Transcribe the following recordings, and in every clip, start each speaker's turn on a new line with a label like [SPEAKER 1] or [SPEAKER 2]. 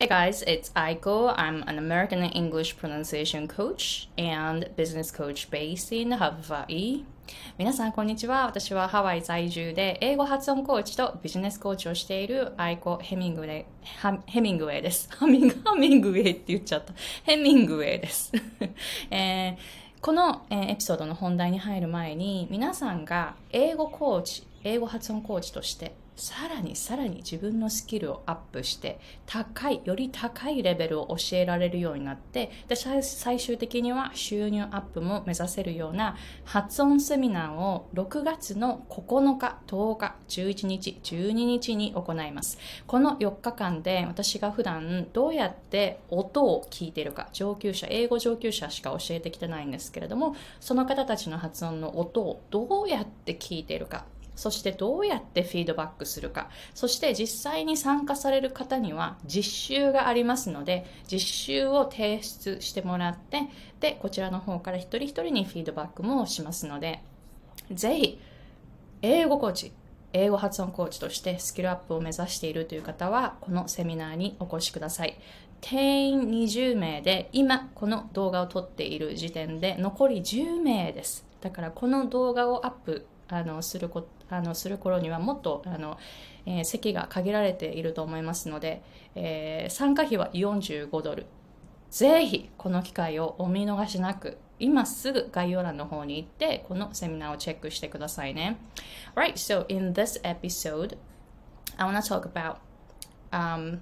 [SPEAKER 1] Hey guys, it's Aiko. I'm an American English pronunciation coach and business coach based in Hawaii. 皆さん、こんにちは。私はハワイ在住で英語発音コーチとビジネスコーチをしているアイコ・ヘミングウェイ、ヘミングウェイです。ハミング、ハミングウェイって言っちゃった。ヘミングウェイです。えー、この、えー、エピソードの本題に入る前に、皆さんが英語コーチ、英語発音コーチとしてさらにさらに自分のスキルをアップして高いより高いレベルを教えられるようになってで最終的には収入アップも目指せるような発音セミナーを6月の9日10日11日12日に行います。この4日間で私が普段どうやって音を聞いているか上級者英語上級者しか教えてきてないんですけれどもその方たちの発音の音をどうやって聞いているかそしてどうやってフィードバックするか、そして実際に参加される方には実習がありますので、実習を提出してもらって、で、こちらの方から一人一人にフィードバックもしますので、ぜひ、英語コーチ、英語発音コーチとしてスキルアップを目指しているという方は、このセミナーにお越しください。定員20名で、今この動画を撮っている時点で残り10名です。だからこの動画をアップあのするこあのする頃にはもっとあの、えー、席が限られていると思いますので、えー、参加費は45ドル。ぜひこの機会をお見逃しなく今すぐ概要欄の方に行ってこのセミナーをチェックしてくださいね。Right, so in this episode I want to talk about um,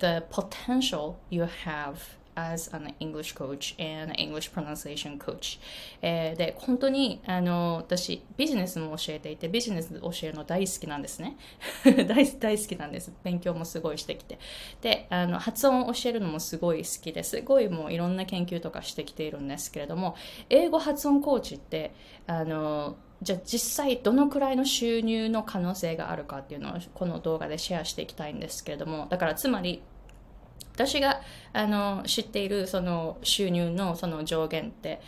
[SPEAKER 1] the potential you have as an English coach and English pronunciation coach、えー、で本当にあの私ビジネスも教えていてビジネス教えるの大好きなんですね。大大好きなんです。勉強もすごいしてきて。であの発音を教えるのもすごい好きです。ごいもういろんな研究とかしてきているんですけれども英語発音コーチってあのじゃあ実際どのくらいの収入の可能性があるかっていうのをこの動画でシェアしていきたいんですけれどもだからつまり私があの知っているその収入のその上限って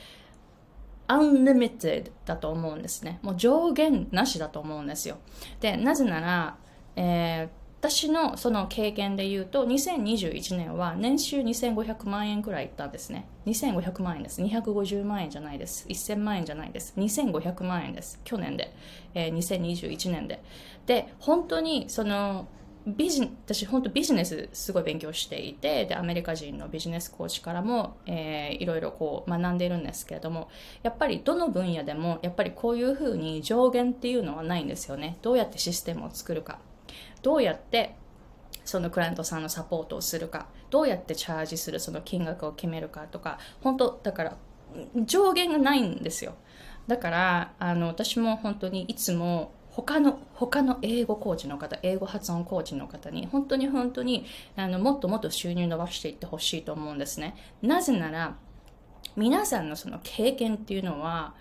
[SPEAKER 1] unlimited だと思うんですね。もう上限なしだと思うんですよ。で、なぜなら、えー、私のその経験で言うと、2021年は年収2500万円くらいいったんですね。2500万円です。250万円じゃないです。1000万円じゃないです。2500万円です。去年で。えー、2021年で。で、本当にその、ビジ私本当ビジネスすごい勉強していてでアメリカ人のビジネスコーチからも、えー、いろいろこう学んでいるんですけれどもやっぱりどの分野でもやっぱりこういうふうに上限っていうのはないんですよね。どうやってシステムを作るか。どうやってそのクライアントさんのサポートをするか。どうやってチャージするその金額を決めるか。とか本当だから上限がないんですよ。だからあの私も本当にいつも他の他の英語コーチの方英語発音コーチの方に本当に本当にあのもっともっと収入伸ばしていってほしいと思うんですね。なぜなら皆さんのその経験っていうのは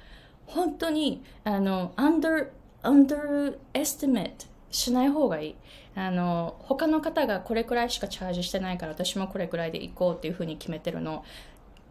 [SPEAKER 1] 本当にあの under underestimate しない方がいい。あの他の方がこれくらいしかチャージしてないから私もこれくらいで行こうっていうふうに決めてるの。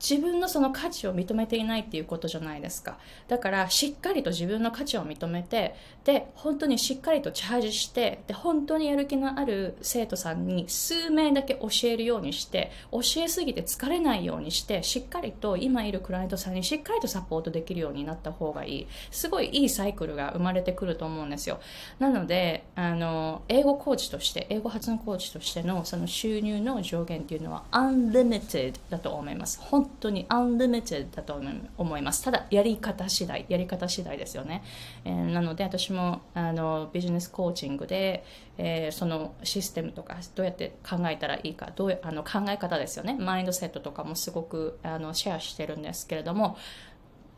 [SPEAKER 1] 自分のその価値を認めていないっていうことじゃないですか。だからしっかりと自分の価値を認めて、で、本当にしっかりとチャージして、で、本当にやる気のある生徒さんに数名だけ教えるようにして、教えすぎて疲れないようにして、しっかりと今いるクライアントさんにしっかりとサポートできるようになった方がいい。すごいいいサイクルが生まれてくると思うんですよ。なので、あの、英語コーチとして、英語発音コーチとしてのその収入の上限っていうのは unlimited だと思います。本当に unlimited だと思います。ただ、やり方次第、やり方次第ですよね。えー、なので、私もあのビジネスコーチングで、えー、そのシステムとか、どうやって考えたらいいか、どうあの考え方ですよね。マインドセットとかもすごくあのシェアしてるんですけれども、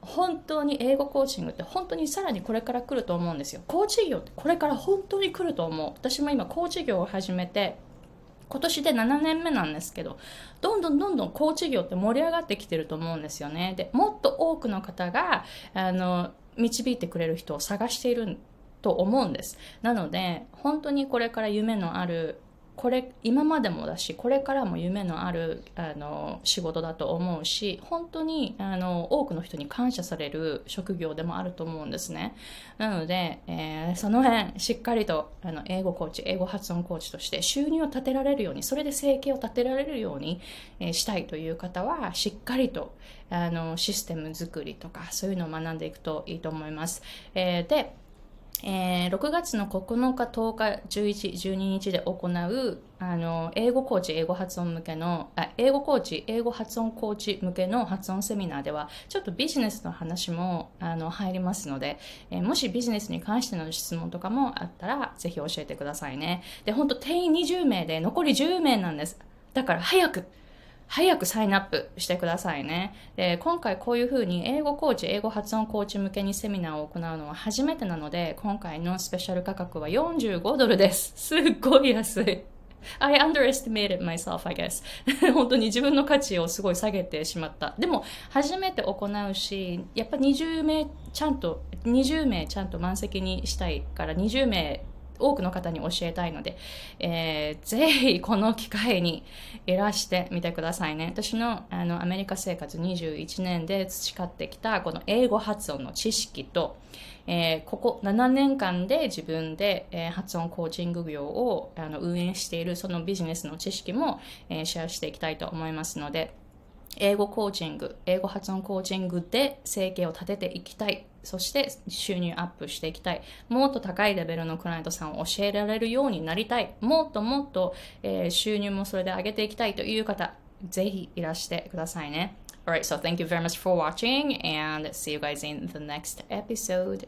[SPEAKER 1] 本当に英語コーチングって本当にさらにこれから来ると思うんですよ。コーチ業ってこれから本当に来ると思う。私も今コーチ業を始めて今年で7年目なんですけど、どんどんどんどん高知業って盛り上がってきてると思うんですよね。で、もっと多くの方が、あの、導いてくれる人を探していると思うんです。なので、本当にこれから夢のあるこれ今までもだしこれからも夢のあるあの仕事だと思うし本当にあの多くの人に感謝される職業でもあると思うんですね。なので、えー、その辺しっかりとあの英語コーチ英語発音コーチとして収入を立てられるようにそれで生計を立てられるように、えー、したいという方はしっかりとあのシステム作りとかそういうのを学んでいくといいと思います、えー、でえー、6月の9日、10日、11、12日で行うあの英語コーチ、英語発音向けのあ英語コーチ、英語発音コーチ向けの発音セミナーではちょっとビジネスの話もあの入りますので、えー、もしビジネスに関しての質問とかもあったらぜひ教えてくださいね。で、本当定員20名で残り10名なんです。だから早く早くサインアップしてくださいね。で、今回こういうふうに英語コーチ、英語発音コーチ向けにセミナーを行うのは初めてなので、今回のスペシャル価格は45ドルです。すっごい安い。I underestimated myself, I guess. 本当に自分の価値をすごい下げてしまった。でも、初めて行うし、やっぱ20名ちゃんと、20名ちゃんと満席にしたいから20名多くの方に教えたいので、えー、ぜひこの機会にいらしてみてくださいね。私のあのアメリカ生活21年で培ってきたこの英語発音の知識と、えー、ここ7年間で自分で、えー、発音コーチング業をあの運営しているそのビジネスの知識も、えー、シェアしていきたいと思いますので、英語コーチング、英語発音コーチングで生計を立てていきたい。そして収入アップしていきたい。もっと高いレベルのクライアントさんを教えられるようになりたい。もっともっと、えー、収入もそれで上げていきたいという方、ぜひいらしてくださいね。Alright, so thank you very much for watching and see you guys in the next episode.